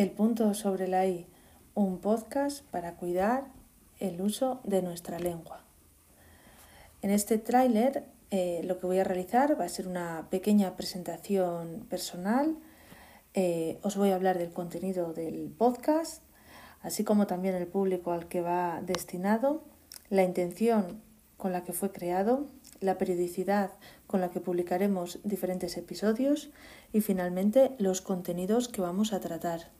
El punto sobre la I, un podcast para cuidar el uso de nuestra lengua. En este tráiler eh, lo que voy a realizar va a ser una pequeña presentación personal. Eh, os voy a hablar del contenido del podcast, así como también el público al que va destinado, la intención con la que fue creado, la periodicidad con la que publicaremos diferentes episodios y finalmente los contenidos que vamos a tratar.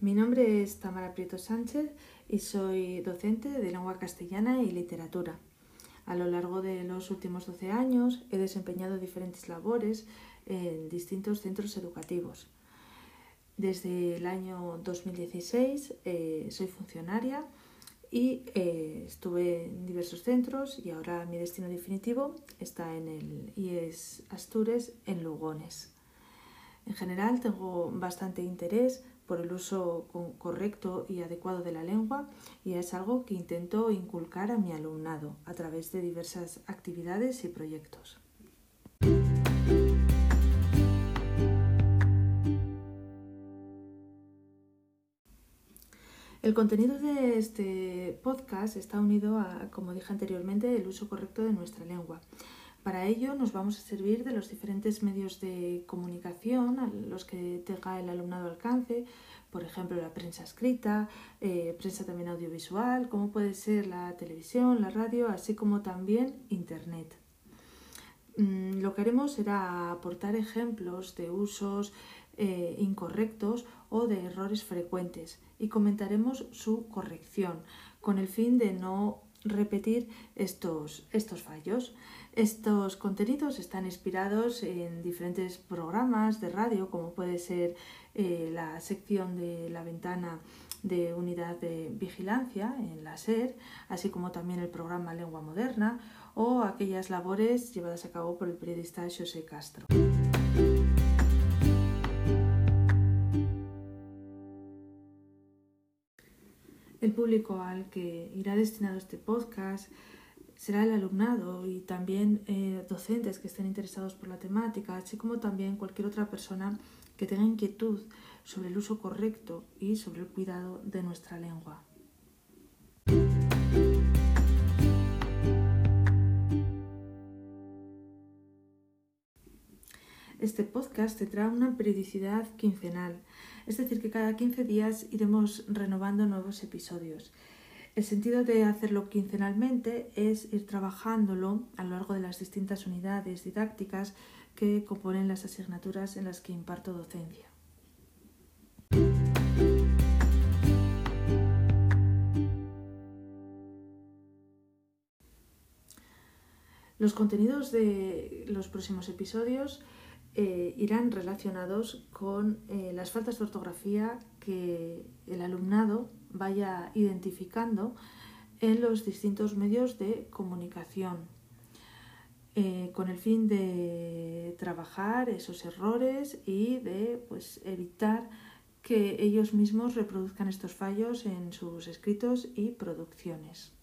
Mi nombre es Tamara Prieto Sánchez y soy docente de lengua castellana y literatura. A lo largo de los últimos 12 años he desempeñado diferentes labores en distintos centros educativos. Desde el año 2016 eh, soy funcionaria y eh, estuve en diversos centros y ahora mi destino definitivo está en el IES Astures en Lugones. En general tengo bastante interés por el uso correcto y adecuado de la lengua y es algo que intento inculcar a mi alumnado a través de diversas actividades y proyectos. El contenido de este podcast está unido a, como dije anteriormente, el uso correcto de nuestra lengua. Para ello nos vamos a servir de los diferentes medios de comunicación a los que tenga el alumnado alcance, por ejemplo la prensa escrita, eh, prensa también audiovisual, como puede ser la televisión, la radio, así como también Internet. Mm, lo que haremos será aportar ejemplos de usos eh, incorrectos o de errores frecuentes y comentaremos su corrección con el fin de no repetir estos, estos fallos. Estos contenidos están inspirados en diferentes programas de radio, como puede ser eh, la sección de la ventana de unidad de vigilancia en la SER, así como también el programa Lengua Moderna o aquellas labores llevadas a cabo por el periodista José Castro. El público al que irá destinado este podcast será el alumnado y también eh, docentes que estén interesados por la temática, así como también cualquier otra persona que tenga inquietud sobre el uso correcto y sobre el cuidado de nuestra lengua. Este podcast tendrá una periodicidad quincenal, es decir, que cada 15 días iremos renovando nuevos episodios. El sentido de hacerlo quincenalmente es ir trabajándolo a lo largo de las distintas unidades didácticas que componen las asignaturas en las que imparto docencia. Los contenidos de los próximos episodios eh, irán relacionados con eh, las faltas de ortografía que el alumnado vaya identificando en los distintos medios de comunicación, eh, con el fin de trabajar esos errores y de pues, evitar que ellos mismos reproduzcan estos fallos en sus escritos y producciones.